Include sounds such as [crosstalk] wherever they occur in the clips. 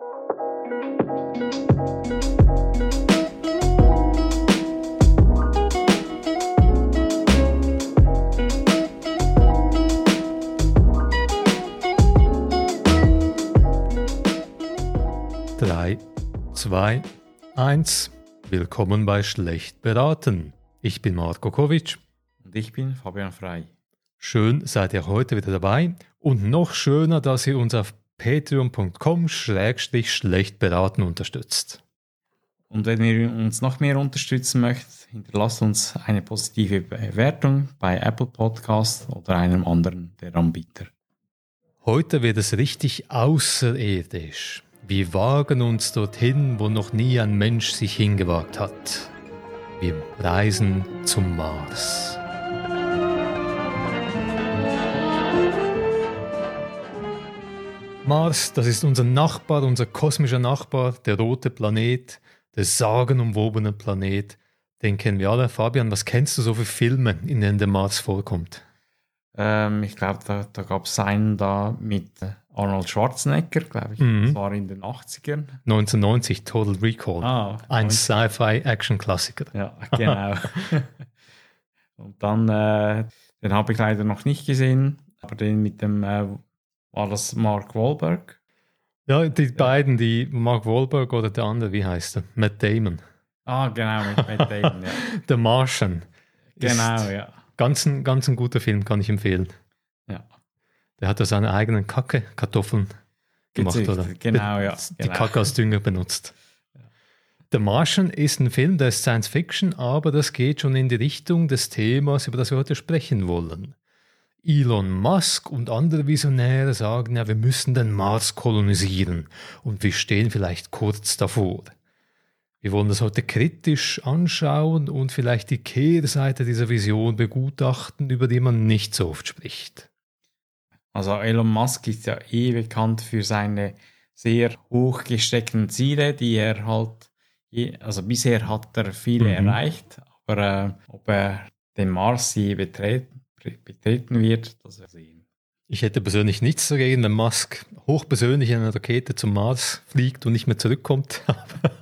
Drei, zwei, eins. Willkommen bei Schlecht beraten. Ich bin Marko Kovic. Und ich bin Fabian Frei. Schön seid ihr heute wieder dabei und noch schöner, dass ihr uns auf patreon.com schlecht beraten unterstützt. Und wenn ihr uns noch mehr unterstützen möchtet, hinterlasst uns eine positive Bewertung bei Apple Podcast oder einem anderen der Anbieter. Heute wird es richtig außerirdisch. Wir wagen uns dorthin, wo noch nie ein Mensch sich hingewagt hat. Wir reisen zum Mars. Mars, das ist unser Nachbar, unser kosmischer Nachbar, der rote Planet, der sagenumwobene Planet. Den kennen wir alle. Fabian, was kennst du so für Filme, in denen der Mars vorkommt? Ähm, ich glaube, da, da gab es einen da mit Arnold Schwarzenegger, glaube ich. Mhm. Das war in den 80ern. 1990, Total Recall. Ah, Ein Sci-Fi-Action-Klassiker. Ja, genau. [laughs] Und dann, äh, den habe ich leider noch nicht gesehen, aber den mit dem, äh, war das Mark Wahlberg? Ja, die ja. beiden, die Mark Wahlberg oder der andere, wie heißt er? Matt Damon. Ah, genau, mit Matt Damon, ja. [laughs] The Martian. Genau, ja. Ganz ein, ganz ein guter Film, kann ich empfehlen. Der hat da seine eigenen Kacke, Kartoffeln gemacht, Gezüchtet, oder? Genau, ja. Die genau. Kacke als Dünger benutzt. Ja. The Martian ist ein Film, der ist Science Fiction, aber das geht schon in die Richtung des Themas, über das wir heute sprechen wollen. Elon Musk und andere Visionäre sagen ja, wir müssen den Mars kolonisieren und wir stehen vielleicht kurz davor. Wir wollen das heute kritisch anschauen und vielleicht die Kehrseite dieser Vision begutachten, über die man nicht so oft spricht. Also Elon Musk ist ja eh bekannt für seine sehr hoch gesteckten Ziele, die er halt, also bisher hat er viele mhm. erreicht, aber äh, ob er den Mars je betreten, betreten wird, das wir sehen. Ich hätte persönlich nichts dagegen, wenn Musk hochpersönlich in einer Rakete zum Mars fliegt und nicht mehr zurückkommt.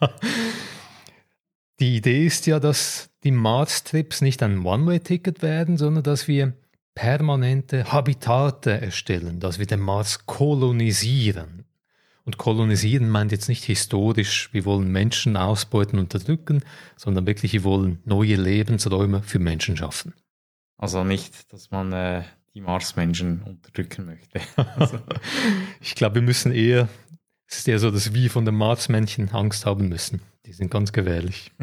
[laughs] die Idee ist ja, dass die Mars-Trips nicht ein One-Way-Ticket werden, sondern dass wir permanente Habitate erstellen, dass wir den Mars kolonisieren. Und kolonisieren meint jetzt nicht historisch, wir wollen Menschen ausbeuten, und unterdrücken, sondern wirklich, wir wollen neue Lebensräume für Menschen schaffen. Also nicht, dass man äh, die Marsmenschen unterdrücken möchte. [laughs] also. ich glaube, wir müssen eher, es ist eher so, dass wir von den Marsmännchen Angst haben müssen. Die sind ganz gefährlich. [laughs]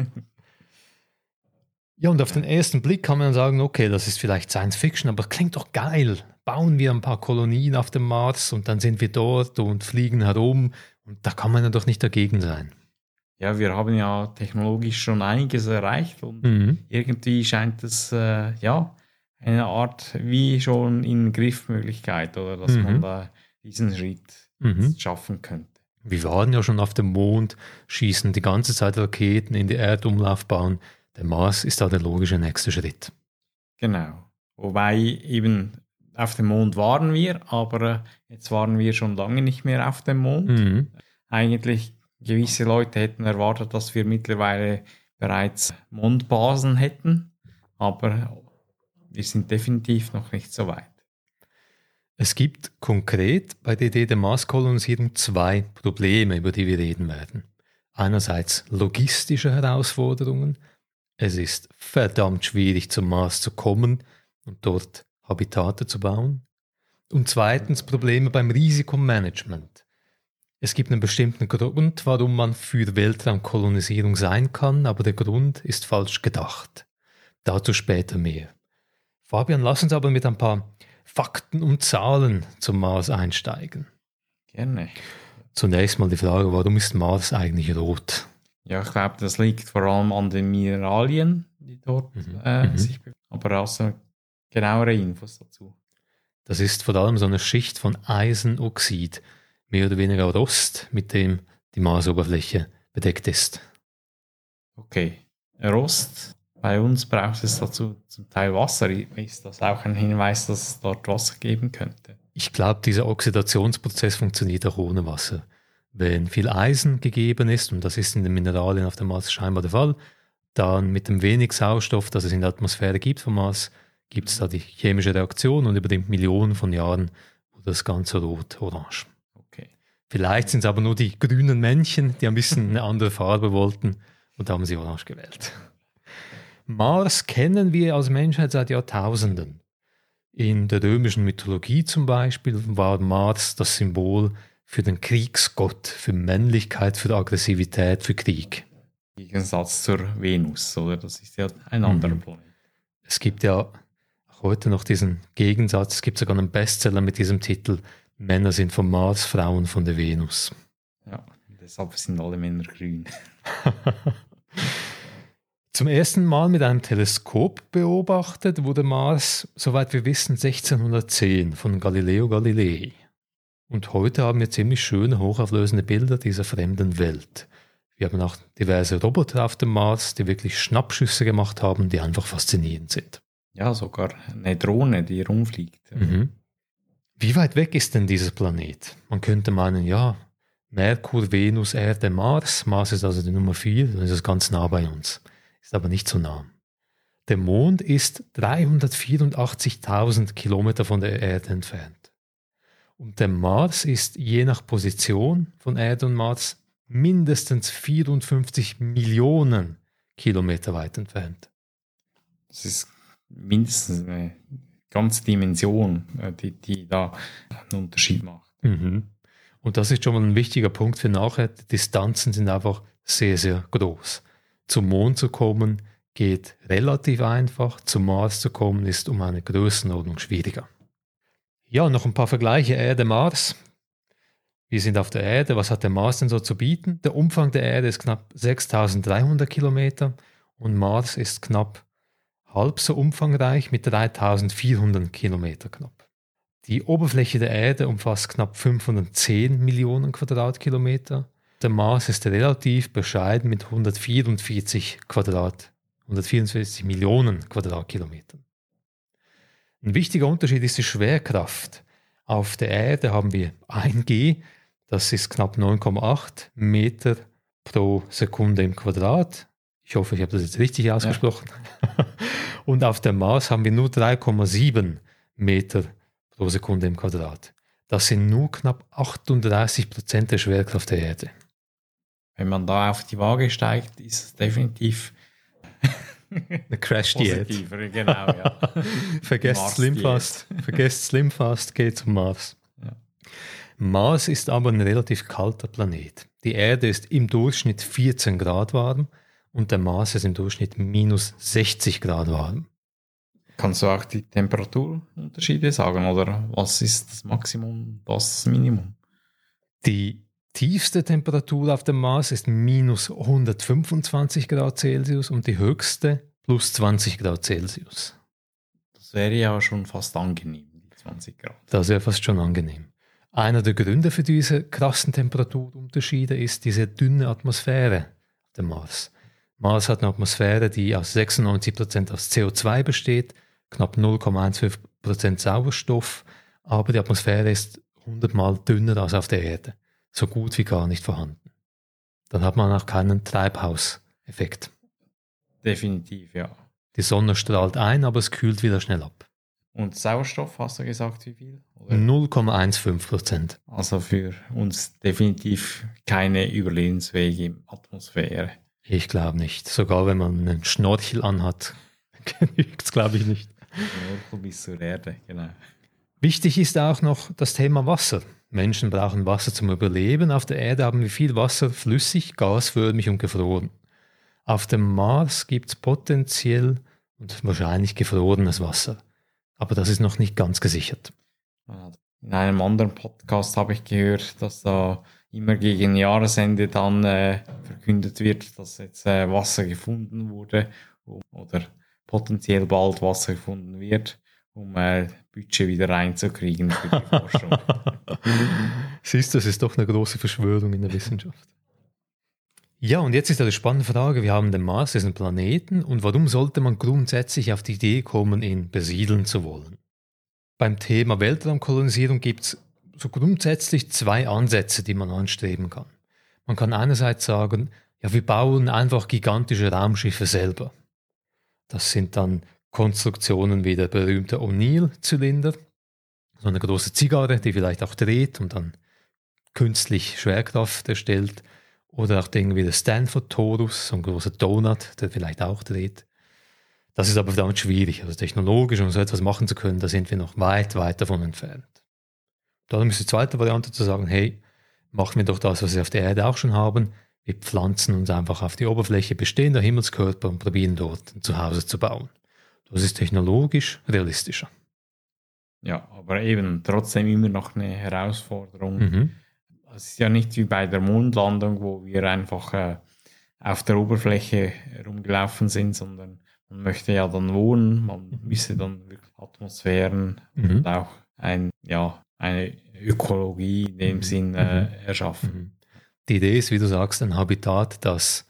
Ja, und auf den ersten Blick kann man sagen, okay, das ist vielleicht Science Fiction, aber klingt doch geil. Bauen wir ein paar Kolonien auf dem Mars und dann sind wir dort und fliegen herum und da kann man ja doch nicht dagegen sein. Ja, wir haben ja technologisch schon einiges erreicht und mhm. irgendwie scheint es äh, ja eine Art wie schon in Griffmöglichkeit oder dass mhm. man da diesen Schritt mhm. schaffen könnte. Wir waren ja schon auf dem Mond, schießen die ganze Zeit Raketen in die Erdumlaufbahn. Der Mars ist da der logische nächste Schritt. Genau. Wobei eben auf dem Mond waren wir, aber äh, jetzt waren wir schon lange nicht mehr auf dem Mond. Mhm. Eigentlich gewisse Leute hätten erwartet, dass wir mittlerweile bereits Mondbasen hätten, aber wir sind definitiv noch nicht so weit. Es gibt konkret bei der Idee der Marskolonisierung zwei Probleme, über die wir reden werden. Einerseits logistische Herausforderungen es ist verdammt schwierig, zum Mars zu kommen und dort Habitate zu bauen. Und zweitens Probleme beim Risikomanagement. Es gibt einen bestimmten Grund, warum man für Weltraumkolonisierung sein kann, aber der Grund ist falsch gedacht. Dazu später mehr. Fabian, lass uns aber mit ein paar Fakten und Zahlen zum Mars einsteigen. Gerne. Zunächst mal die Frage, warum ist Mars eigentlich rot? Ja, ich glaube, das liegt vor allem an den Mineralien, die dort mhm. Äh, mhm. sich befinden. Aber auch so genauere Infos dazu. Das ist vor allem so eine Schicht von Eisenoxid, mehr oder weniger Rost, mit dem die Marsoberfläche bedeckt ist. Okay, Rost. Bei uns braucht es dazu zum Teil Wasser. Ist das auch ein Hinweis, dass es dort Wasser geben könnte? Ich glaube, dieser Oxidationsprozess funktioniert auch ohne Wasser Wenn viel Eisen gegeben ist, und das ist in den Mineralien auf dem Mars scheinbar der Fall, dann mit dem wenig Sauerstoff, das es in der Atmosphäre gibt vom Mars, gibt es da die chemische Reaktion und über die Millionen von Jahren wurde das Ganze rot-orange. Okay. Vielleicht sind es aber nur die grünen Männchen, die ein bisschen eine andere Farbe wollten und haben sie orange gewählt. Mars kennen wir als Menschheit seit Jahrtausenden. In der römischen Mythologie zum Beispiel war Mars das Symbol für den Kriegsgott, für Männlichkeit, für Aggressivität, für Krieg. Im Gegensatz zur Venus, oder? Das ist ja ein anderer mhm. Planet. Es gibt ja heute noch diesen Gegensatz. Es gibt sogar einen Bestseller mit diesem Titel Männer sind vom Mars, Frauen von der Venus. Ja, deshalb sind alle Männer grün. [laughs] Zum ersten Mal mit einem Teleskop beobachtet wurde Mars, soweit wir wissen, 1610 von Galileo Galilei. Und heute haben wir ziemlich schöne, hochauflösende Bilder dieser fremden Welt. Wir haben auch diverse Roboter auf dem Mars, die wirklich Schnappschüsse gemacht haben, die einfach faszinierend sind. Ja, sogar eine Drohne, die rumfliegt. Mhm. Wie weit weg ist denn dieser Planet? Man könnte meinen, ja, Merkur, Venus, Erde, Mars. Mars ist also die Nummer 4, dann ist es ganz nah bei uns. Ist aber nicht so nah. Der Mond ist 384.000 Kilometer von der Erde entfernt. Und der Mars ist je nach Position von Erde und Mars mindestens 54 Millionen Kilometer weit entfernt. Das ist mindestens eine ganze Dimension, äh, die, die da einen Unterschied macht. Mhm. Und das ist schon mal ein wichtiger Punkt für nachher. Die Distanzen sind einfach sehr, sehr groß. Zum Mond zu kommen geht relativ einfach, zum Mars zu kommen ist um eine Größenordnung schwieriger. Ja, noch ein paar Vergleiche Erde-Mars. Wir sind auf der Erde. Was hat der Mars denn so zu bieten? Der Umfang der Erde ist knapp 6300 Kilometer und Mars ist knapp halb so umfangreich mit 3400 Kilometer knapp. Die Oberfläche der Erde umfasst knapp 510 Millionen Quadratkilometer. Der Mars ist relativ bescheiden mit 144 Quadrat, 144 Millionen Quadratkilometern. Ein wichtiger Unterschied ist die Schwerkraft. Auf der Erde haben wir 1G, das ist knapp 9,8 Meter pro Sekunde im Quadrat. Ich hoffe, ich habe das jetzt richtig ausgesprochen. Ja. [laughs] Und auf dem Mars haben wir nur 3,7 Meter pro Sekunde im Quadrat. Das sind nur knapp 38 Prozent der Schwerkraft der Erde. Wenn man da auf die Waage steigt, ist es definitiv [laughs] eine Crash-Diät. Genau, ja. [laughs] Vergesst Slimfast. Vergesst Slimfast, geht zum Mars. Ja. Mars ist aber ein relativ kalter Planet. Die Erde ist im Durchschnitt 14 Grad warm und der Mars ist im Durchschnitt minus 60 Grad warm. Kannst du auch die Temperaturunterschiede sagen oder was ist das Maximum, was das Minimum? Die tiefste Temperatur auf dem Mars ist minus 125 Grad Celsius und die höchste plus 20 Grad Celsius. Das wäre ja schon fast angenehm, die 20 Grad. Das wäre fast schon angenehm. Einer der Gründe für diese krassen Temperaturunterschiede ist diese dünne Atmosphäre auf dem Mars. Mars hat eine Atmosphäre, die aus 96% aus CO2 besteht, knapp 0,15% Sauerstoff, aber die Atmosphäre ist 100 Mal dünner als auf der Erde so gut wie gar nicht vorhanden. Dann hat man auch keinen Treibhauseffekt. Definitiv, ja. Die Sonne strahlt ein, aber es kühlt wieder schnell ab. Und Sauerstoff, hast du gesagt, wie viel? 0,15 Prozent. Also für uns definitiv keine überlebensfähige Atmosphäre. Ich glaube nicht. Sogar wenn man einen Schnorchel anhat, [laughs] genügt es, glaube ich, nicht. Schnorchel bis zur Erde, genau. Wichtig ist auch noch das Thema Wasser. Menschen brauchen Wasser zum Überleben. Auf der Erde haben wir viel Wasser, flüssig, gasförmig und gefroren. Auf dem Mars gibt es potenziell und wahrscheinlich gefrorenes Wasser. Aber das ist noch nicht ganz gesichert. In einem anderen Podcast habe ich gehört, dass da immer gegen Jahresende dann äh, verkündet wird, dass jetzt äh, Wasser gefunden wurde oder potenziell bald Wasser gefunden wird um äh, Budget wieder reinzukriegen für die [laughs] Forschung. Siehst du, das ist doch eine große Verschwörung in der Wissenschaft. Ja, und jetzt ist eine spannende Frage. Wir haben den Mars, ein Planeten, und warum sollte man grundsätzlich auf die Idee kommen, ihn besiedeln zu wollen? Beim Thema Weltraumkolonisierung gibt es so grundsätzlich zwei Ansätze, die man anstreben kann. Man kann einerseits sagen, ja, wir bauen einfach gigantische Raumschiffe selber. Das sind dann Konstruktionen wie der berühmte O'Neill-Zylinder, so eine große Zigarre, die vielleicht auch dreht und dann künstlich Schwerkraft erstellt. Oder auch Dinge wie der Stanford Torus, so ein großer Donut, der vielleicht auch dreht. Das ist aber verdammt schwierig. Also technologisch, um so etwas machen zu können, da sind wir noch weit, weit davon entfernt. Darum ist die zweite Variante zu sagen, hey, machen wir doch das, was wir auf der Erde auch schon haben. Wir pflanzen uns einfach auf die Oberfläche bestehender Himmelskörper und probieren dort ein Zuhause zu bauen. Das ist technologisch realistischer. Ja, aber eben trotzdem immer noch eine Herausforderung. Mhm. Es ist ja nicht wie bei der Mondlandung, wo wir einfach äh, auf der Oberfläche rumgelaufen sind, sondern man möchte ja dann wohnen, man müsste dann Atmosphären mhm. und auch ein, ja, eine Ökologie in dem mhm. Sinn äh, mhm. erschaffen. Mhm. Die Idee ist, wie du sagst, ein Habitat, das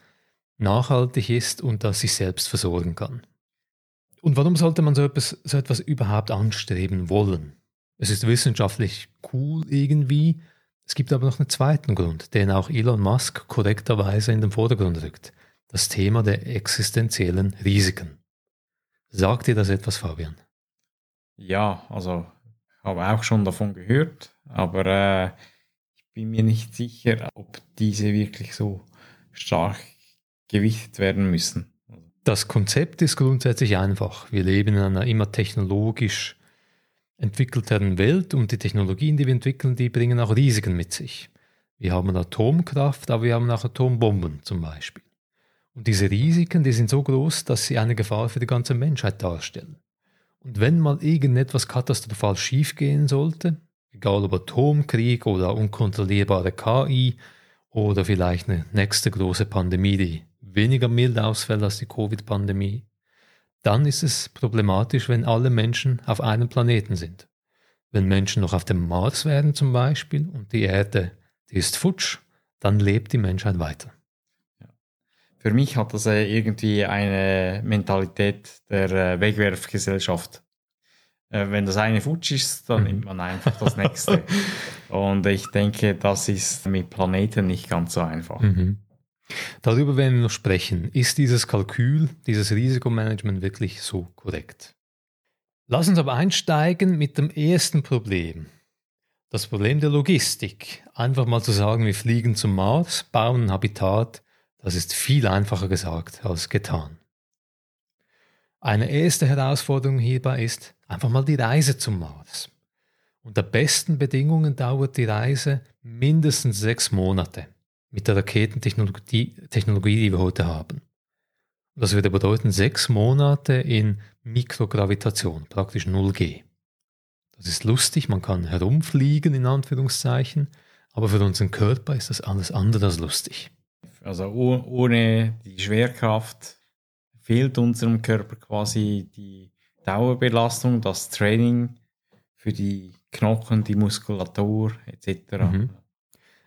nachhaltig ist und das sich selbst versorgen kann. Und warum sollte man so etwas, so etwas überhaupt anstreben wollen? Es ist wissenschaftlich cool irgendwie. Es gibt aber noch einen zweiten Grund, den auch Elon Musk korrekterweise in den Vordergrund rückt. Das Thema der existenziellen Risiken. Sagt dir das etwas, Fabian? Ja, also habe auch schon davon gehört, aber äh, ich bin mir nicht sicher, ob diese wirklich so stark gewichtet werden müssen. Das Konzept ist grundsätzlich einfach. Wir leben in einer immer technologisch entwickelteren Welt und die Technologien, die wir entwickeln, die bringen auch Risiken mit sich. Wir haben Atomkraft, aber wir haben auch Atombomben zum Beispiel. Und diese Risiken, die sind so groß, dass sie eine Gefahr für die ganze Menschheit darstellen. Und wenn mal irgendetwas katastrophal schiefgehen sollte, egal ob Atomkrieg oder unkontrollierbare KI oder vielleicht eine nächste große Pandemie, die weniger mild ausfällt als die Covid-Pandemie, dann ist es problematisch, wenn alle Menschen auf einem Planeten sind. Wenn Menschen noch auf dem Mars wären zum Beispiel und die Erde, die ist futsch, dann lebt die Menschheit weiter. Für mich hat das irgendwie eine Mentalität der äh, Wegwerfgesellschaft. Äh, wenn das eine futsch ist, dann nimmt man einfach das [laughs] nächste. Und ich denke, das ist mit Planeten nicht ganz so einfach. Mhm. Darüber werden wir noch sprechen. Ist dieses Kalkül, dieses Risikomanagement wirklich so korrekt? Lass uns aber einsteigen mit dem ersten Problem. Das Problem der Logistik. Einfach mal zu sagen, wir fliegen zum Mars, bauen ein Habitat, das ist viel einfacher gesagt als getan. Eine erste Herausforderung hierbei ist einfach mal die Reise zum Mars. Unter besten Bedingungen dauert die Reise mindestens sechs Monate mit der Raketentechnologie, Technologie, die wir heute haben. Das würde bedeuten sechs Monate in Mikrogravitation, praktisch 0G. Das ist lustig, man kann herumfliegen in Anführungszeichen, aber für unseren Körper ist das alles andere als lustig. Also ohne die Schwerkraft fehlt unserem Körper quasi die Dauerbelastung, das Training für die Knochen, die Muskulatur etc. Mhm.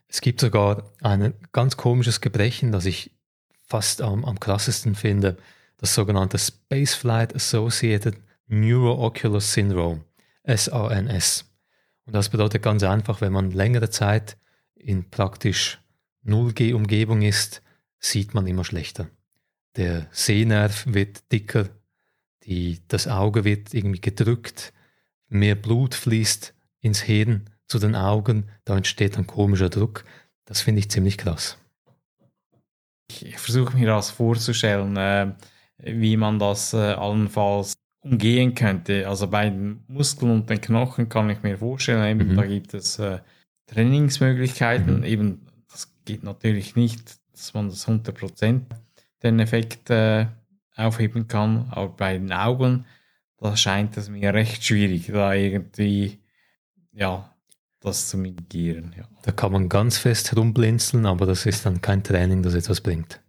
Es gibt sogar ein ganz komisches Gebrechen, das ich fast am, am krassesten finde, das sogenannte Spaceflight Associated Neuroocular Syndrome, SANS. Und das bedeutet ganz einfach, wenn man längere Zeit in praktisch 0G-Umgebung ist, sieht man immer schlechter. Der Sehnerv wird dicker, die, das Auge wird irgendwie gedrückt, mehr Blut fließt ins Hirn zu den Augen, da entsteht ein komischer Druck. Das finde ich ziemlich krass. Ich versuche mir das vorzustellen, äh, wie man das äh, allenfalls umgehen könnte. Also bei den Muskeln und den Knochen kann ich mir vorstellen, eben, mhm. da gibt es äh, Trainingsmöglichkeiten. Mhm. Eben, das geht natürlich nicht, dass man das 100% den Effekt äh, aufheben kann, aber bei den Augen, da scheint es mir recht schwierig, da irgendwie ja, das zu mitigieren. Ja. Da kann man ganz fest herumblinzeln, aber das ist dann kein Training, das etwas bringt.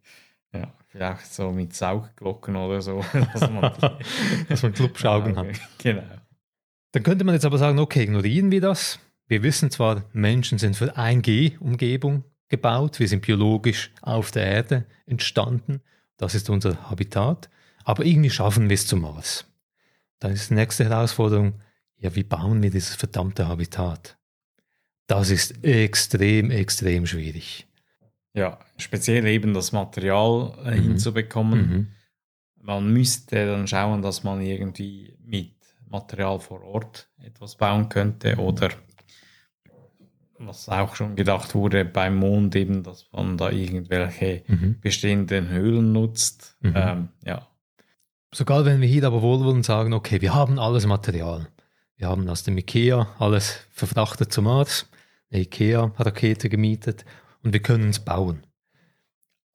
Ja, vielleicht so mit Saugglocken oder so, [laughs] dass man, [laughs] dass man Clubschaugen [laughs] hat. Genau. Dann könnte man jetzt aber sagen, okay, ignorieren wir das. Wir wissen zwar, Menschen sind für 1G-Umgebung gebaut, wir sind biologisch auf der Erde entstanden, das ist unser Habitat, aber irgendwie schaffen wir es zum Mars. Dann ist die nächste Herausforderung, ja, wie bauen wir dieses verdammte Habitat? Das ist extrem, extrem schwierig. Ja, speziell eben das Material äh, mhm. hinzubekommen. Mhm. Man müsste dann schauen, dass man irgendwie mit Material vor Ort etwas bauen könnte oder was auch schon gedacht wurde beim Mond eben, dass man da irgendwelche mhm. bestehenden Höhlen nutzt. Mhm. Ähm, ja. Sogar wenn wir hier aber wohlwollend sagen, okay, wir haben alles Material. Wir haben aus dem Ikea alles verfrachtet zum Mars, eine Ikea-Rakete gemietet und wir können es bauen.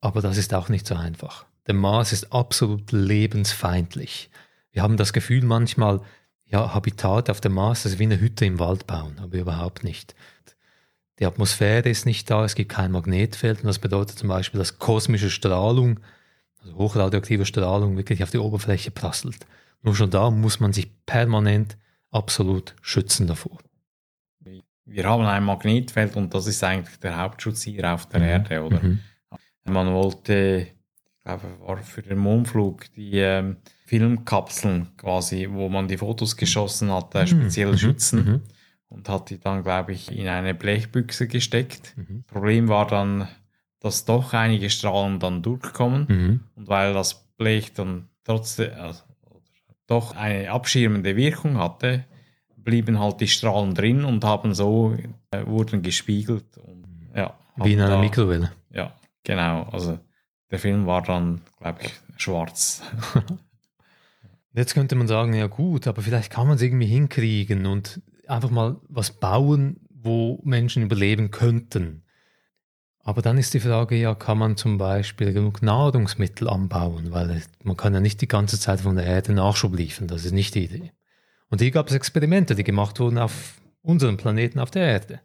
Aber das ist auch nicht so einfach. Der Mars ist absolut lebensfeindlich. Wir haben das Gefühl manchmal, ja, Habitat auf dem Mars, ist wie eine Hütte im Wald bauen, aber überhaupt nicht. Die Atmosphäre ist nicht da, es gibt kein Magnetfeld und das bedeutet zum Beispiel, dass kosmische Strahlung, also hochradioaktive Strahlung, wirklich auf die Oberfläche prasselt. Nur schon da muss man sich permanent absolut schützen davor. Wir haben ein Magnetfeld und das ist eigentlich der Hauptschutz hier auf der mhm. Erde, oder? Mhm. Man wollte, ich glaube, war für den Mondflug die ähm, Filmkapseln quasi, wo man die Fotos geschossen hat, äh, speziell mhm. schützen. Mhm und hat die dann, glaube ich, in eine Blechbüchse gesteckt. Mhm. Problem war dann, dass doch einige Strahlen dann durchkommen mhm. und weil das Blech dann trotzdem also, doch eine abschirmende Wirkung hatte, blieben halt die Strahlen drin und haben so äh, wurden gespiegelt und ja wie in einer da, Mikrowelle. Ja, genau. Also der Film war dann, glaube ich, schwarz. [laughs] Jetzt könnte man sagen, ja gut, aber vielleicht kann man es irgendwie hinkriegen und einfach mal was bauen, wo Menschen überleben könnten. Aber dann ist die Frage, ja, kann man zum Beispiel genug Nahrungsmittel anbauen, weil man kann ja nicht die ganze Zeit von der Erde Nachschub liefern, das ist nicht die Idee. Und hier gab es Experimente, die gemacht wurden auf unserem Planeten, auf der Erde.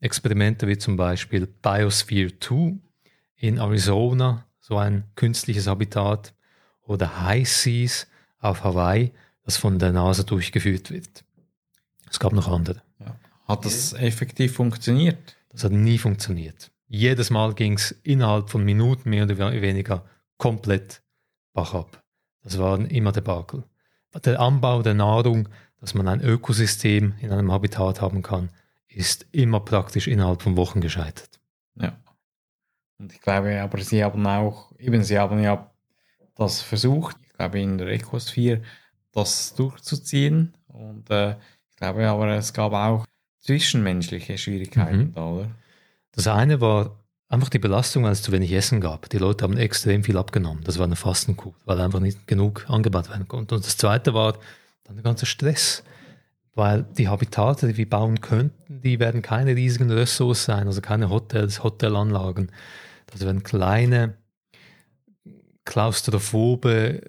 Experimente wie zum Beispiel Biosphere 2 in Arizona, so ein künstliches Habitat, oder High Seas auf Hawaii, das von der NASA durchgeführt wird. Es gab noch andere. Ja. Hat das effektiv funktioniert? Das hat nie funktioniert. Jedes Mal ging es innerhalb von Minuten mehr oder weniger komplett bach ab. Das waren immer Debakel. Der Anbau der Nahrung, dass man ein Ökosystem in einem Habitat haben kann, ist immer praktisch innerhalb von Wochen gescheitert. Ja. Und ich glaube, aber Sie haben auch, eben, Sie haben ja das versucht, ich glaube in der Ecosphäre, das durchzuziehen. Und äh, ich glaube aber, es gab auch zwischenmenschliche Schwierigkeiten mhm. da, oder? Das eine war einfach die Belastung, weil es zu wenig Essen gab. Die Leute haben extrem viel abgenommen. Das war eine Fastenkur, weil einfach nicht genug angebaut werden konnte. Und das zweite war dann der ganze Stress, weil die Habitate, die wir bauen könnten, die werden keine riesigen Ressorts sein, also keine Hotels, Hotelanlagen. Das werden kleine, klaustrophobe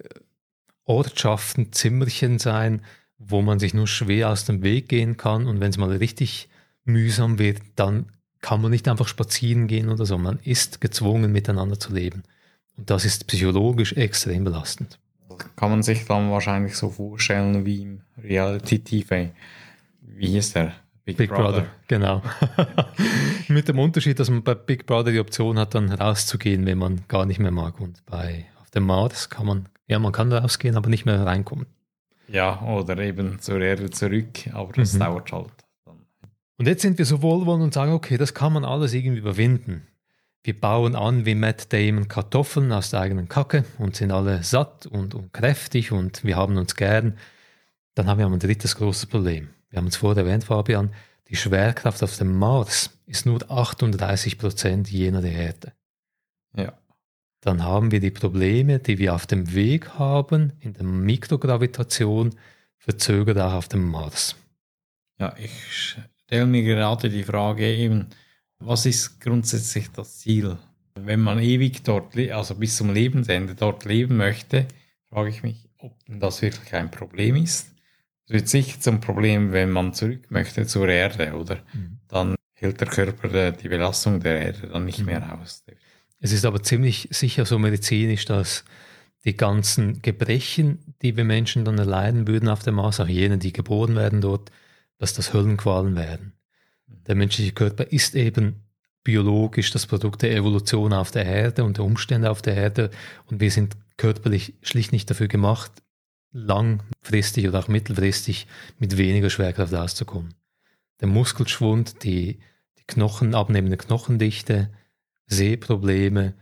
Ortschaften, Zimmerchen sein, wo man sich nur schwer aus dem Weg gehen kann. Und wenn es mal richtig mühsam wird, dann kann man nicht einfach spazieren gehen oder so. Man ist gezwungen, miteinander zu leben. Und das ist psychologisch extrem belastend. Kann man sich dann wahrscheinlich so vorstellen wie im Reality-TV. Wie ist der? Big, Big Brother. Brother. Genau. [laughs] Mit dem Unterschied, dass man bei Big Brother die Option hat, dann rauszugehen, wenn man gar nicht mehr mag. Und bei auf dem Mars kann man, ja, man kann rausgehen, aber nicht mehr reinkommen. Ja, oder eben zur Erde zurück, aber das mhm. dauert halt. Und jetzt sind wir so wohlwollend und sagen, okay, das kann man alles irgendwie überwinden. Wir bauen an wie Matt Damon Kartoffeln aus der eigenen Kacke und sind alle satt und, und kräftig und wir haben uns gern. Dann haben wir ein drittes großes Problem. Wir haben es vorher erwähnt, Fabian, die Schwerkraft auf dem Mars ist nur 38 Prozent jener der Erde. Ja dann haben wir die Probleme, die wir auf dem Weg haben, in der Mikrogravitation, verzögert auch auf dem Mars. Ja, ich stelle mir gerade die Frage eben, was ist grundsätzlich das Ziel? Wenn man ewig dort, also bis zum Lebensende dort leben möchte, frage ich mich, ob das wirklich ein Problem ist. Es wird sicher zum Problem, wenn man zurück möchte zur Erde, oder? Mhm. Dann hält der Körper die Belastung der Erde dann nicht mhm. mehr aus. Es ist aber ziemlich sicher so medizinisch, dass die ganzen Gebrechen, die wir Menschen dann erleiden würden auf dem Mars, auch jene, die geboren werden dort, dass das Höllenqualen werden. Der menschliche Körper ist eben biologisch das Produkt der Evolution auf der Erde und der Umstände auf der Erde und wir sind körperlich schlicht nicht dafür gemacht, langfristig oder auch mittelfristig mit weniger Schwerkraft auszukommen. Der Muskelschwund, die, die Knochen, abnehmende Knochendichte, Sehprobleme,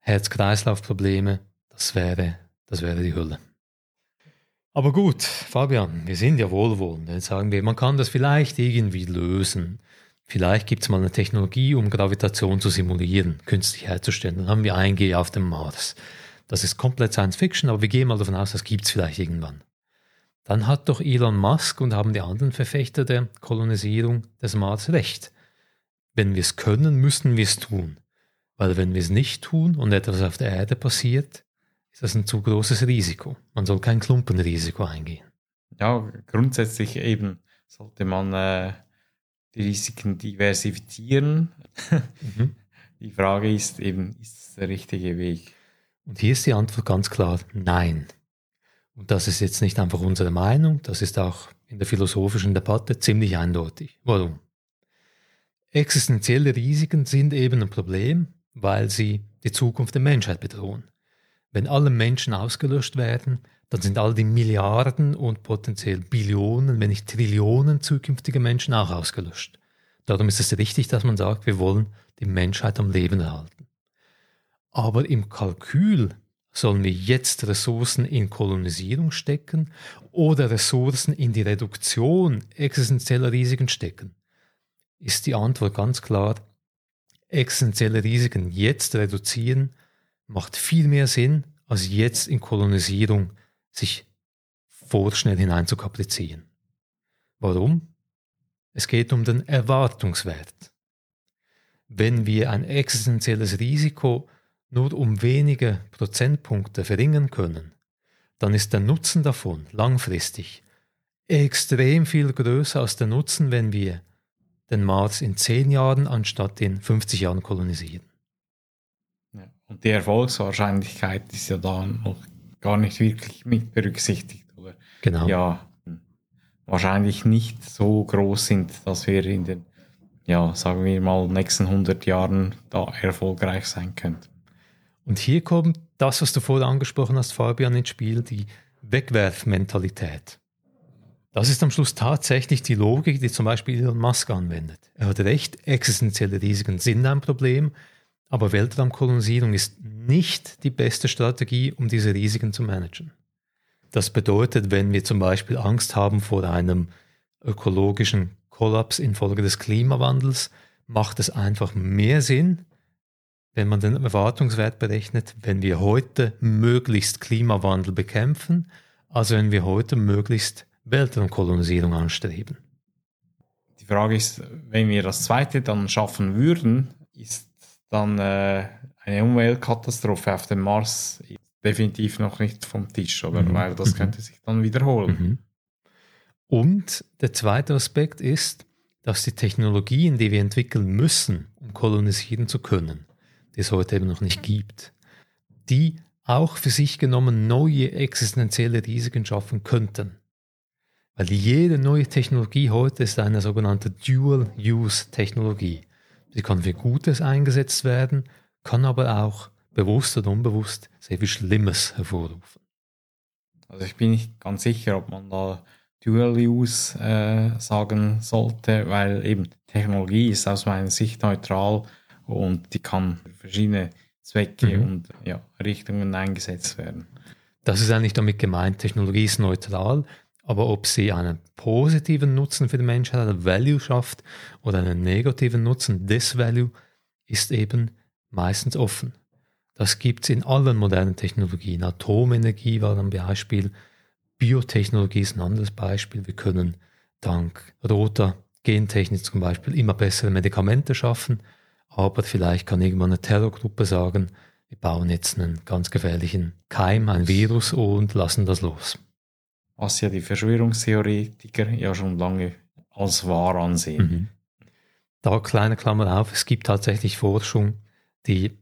Herz-Kreislauf-Probleme, das wäre, das wäre die Hölle. Aber gut, Fabian, wir sind ja wohlwollend. Jetzt sagen wir, man kann das vielleicht irgendwie lösen. Vielleicht gibt es mal eine Technologie, um Gravitation zu simulieren, künstlich herzustellen. Dann haben wir 1G auf dem Mars. Das ist komplett Science Fiction, aber wir gehen mal davon aus, das gibt es vielleicht irgendwann. Dann hat doch Elon Musk und haben die anderen Verfechter der Kolonisierung des Mars recht. Wenn wir es können, müssen wir es tun. Weil wenn wir es nicht tun und etwas auf der Erde passiert, ist das ein zu großes Risiko. Man soll kein Klumpenrisiko eingehen. Ja, grundsätzlich eben sollte man äh, die Risiken diversifizieren. Mhm. [laughs] Die Frage ist eben, ist es der richtige Weg? Und hier ist die Antwort ganz klar, nein. Und das ist jetzt nicht einfach unsere Meinung, das ist auch in der philosophischen Debatte ziemlich eindeutig. Warum? Existenzielle Risiken sind eben ein Problem, weil sie die Zukunft der Menschheit bedrohen. Wenn alle Menschen ausgelöscht werden, dann sind all die Milliarden und potenziell Billionen, wenn nicht Trillionen zukünftiger Menschen auch ausgelöscht. Darum ist es richtig, dass man sagt, wir wollen die Menschheit am Leben erhalten. Aber im Kalkül sollen wir jetzt Ressourcen in Kolonisierung stecken oder Ressourcen in die Reduktion existenzieller Risiken stecken? Ist die Antwort ganz klar, existenzielle Risiken jetzt reduzieren macht viel mehr Sinn, als jetzt in Kolonisierung sich vorschnell hinein zu kaprizieren. Warum? Es geht um den Erwartungswert. Wenn wir ein existenzielles Risiko nur um wenige Prozentpunkte verringern können, dann ist der Nutzen davon langfristig extrem viel größer als der Nutzen, wenn wir den Mars in 10 Jahren anstatt in 50 Jahren kolonisieren. Und die Erfolgswahrscheinlichkeit ist ja da noch gar nicht wirklich mit berücksichtigt. Oder? Genau. Ja, wahrscheinlich nicht so groß sind, dass wir in den, ja, sagen wir mal, nächsten 100 Jahren da erfolgreich sein könnten. Und hier kommt das, was du vorher angesprochen hast, Fabian, ins Spiel, die Wegwerfmentalität. Das ist am Schluss tatsächlich die Logik, die zum Beispiel Elon Musk anwendet. Er hat recht, existenzielle Risiken sind ein Problem, aber Weltraumkolonisierung ist nicht die beste Strategie, um diese Risiken zu managen. Das bedeutet, wenn wir zum Beispiel Angst haben vor einem ökologischen Kollaps infolge des Klimawandels, macht es einfach mehr Sinn, wenn man den Erwartungswert berechnet, wenn wir heute möglichst Klimawandel bekämpfen, als wenn wir heute möglichst Weltraumkolonisierung anstreben. Die Frage ist, wenn wir das zweite dann schaffen würden, ist dann äh, eine Umweltkatastrophe auf dem Mars ist definitiv noch nicht vom Tisch, oder? Mhm. Weil das mhm. könnte sich dann wiederholen. Mhm. Und der zweite Aspekt ist, dass die Technologien, die wir entwickeln müssen, um kolonisieren zu können, die es heute eben noch nicht gibt, die auch für sich genommen neue existenzielle Risiken schaffen könnten. Weil jede neue Technologie heute ist eine sogenannte Dual-Use-Technologie. Sie kann für Gutes eingesetzt werden, kann aber auch bewusst oder unbewusst sehr viel Schlimmes hervorrufen. Also ich bin nicht ganz sicher, ob man da Dual Use äh, sagen sollte, weil eben Technologie ist aus meiner Sicht neutral und die kann für verschiedene Zwecke mhm. und ja, Richtungen eingesetzt werden. Das ist eigentlich damit gemeint, Technologie ist neutral. Aber ob sie einen positiven Nutzen für die Menschheit, einen Value schafft oder einen negativen Nutzen des Value, ist eben meistens offen. Das gibt es in allen modernen Technologien. Atomenergie war ein Beispiel, Biotechnologie ist ein anderes Beispiel. Wir können dank roter Gentechnik zum Beispiel immer bessere Medikamente schaffen, aber vielleicht kann irgendwann eine Terrorgruppe sagen, wir bauen jetzt einen ganz gefährlichen Keim, ein Virus und lassen das los was ja die Verschwörungstheoretiker ja schon lange als wahr ansehen. Mhm. Da kleine Klammer auf, es gibt tatsächlich Forschung, die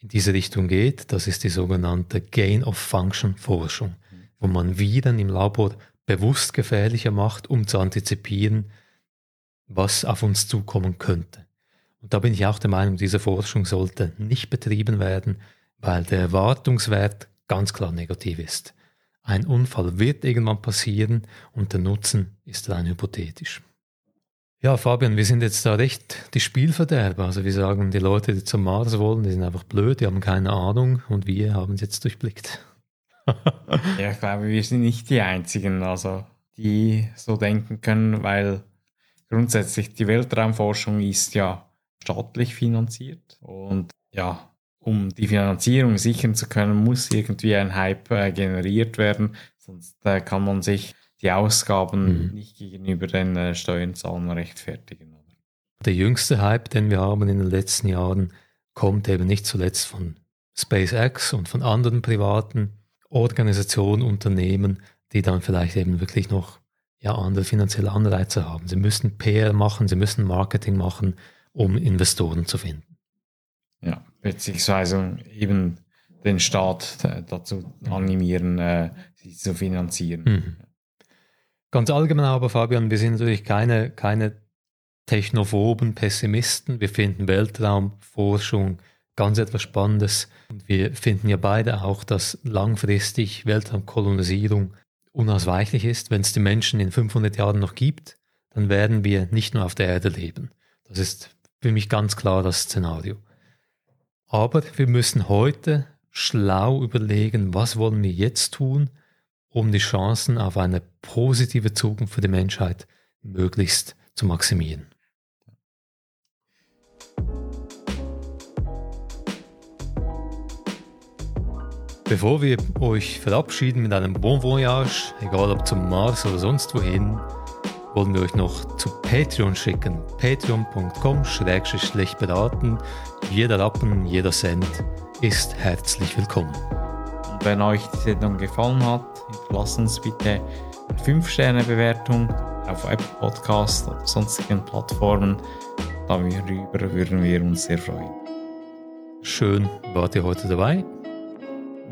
in diese Richtung geht. Das ist die sogenannte Gain-of-Function-Forschung, wo man Viren im Labor bewusst gefährlicher macht, um zu antizipieren, was auf uns zukommen könnte. Und da bin ich auch der Meinung, diese Forschung sollte nicht betrieben werden, weil der Erwartungswert ganz klar negativ ist. Ein Unfall wird irgendwann passieren und der Nutzen ist rein hypothetisch. Ja, Fabian, wir sind jetzt da recht die Spielverderber. Also wir sagen, die Leute, die zum Mars wollen, die sind einfach blöd, die haben keine Ahnung und wir haben es jetzt durchblickt. [laughs] ja, ich glaube, wir sind nicht die Einzigen, also die so denken können, weil grundsätzlich die Weltraumforschung ist ja staatlich finanziert und ja, um die Finanzierung sichern zu können, muss irgendwie ein Hype äh, generiert werden, sonst äh, kann man sich die Ausgaben mhm. nicht gegenüber den äh, Steuerzahlern rechtfertigen. Der jüngste Hype, den wir haben in den letzten Jahren, kommt eben nicht zuletzt von SpaceX und von anderen privaten Organisationen, Unternehmen, die dann vielleicht eben wirklich noch ja, andere finanzielle Anreize haben. Sie müssen PR machen, sie müssen Marketing machen, um Investoren zu finden. Ja, beziehungsweise eben den Staat äh, dazu animieren, äh, sie zu finanzieren. Mhm. Ganz allgemein aber, Fabian, wir sind natürlich keine, keine technophoben Pessimisten. Wir finden Weltraumforschung ganz etwas Spannendes. Und wir finden ja beide auch, dass langfristig Weltraumkolonisierung unausweichlich ist. Wenn es die Menschen in 500 Jahren noch gibt, dann werden wir nicht nur auf der Erde leben. Das ist für mich ganz klar das Szenario. Aber wir müssen heute schlau überlegen, was wollen wir jetzt tun, um die Chancen auf eine positive Zukunft für die Menschheit möglichst zu maximieren. Bevor wir euch verabschieden mit einem Bon Voyage, egal ob zum Mars oder sonst wohin, wollen wir euch noch zu Patreon schicken. patreon.com schlecht beraten. Jeder Rappen, jeder Cent ist herzlich willkommen. Und wenn euch die Sendung gefallen hat, lasst uns bitte eine 5-Sterne-Bewertung auf Apple Podcast oder sonstigen Plattformen. Darüber würden wir uns sehr freuen. Schön, wart ihr heute dabei?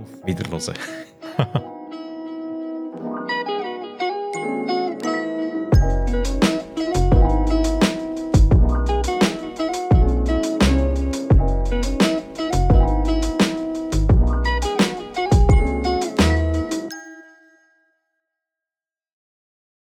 Auf Wiederhören. [laughs]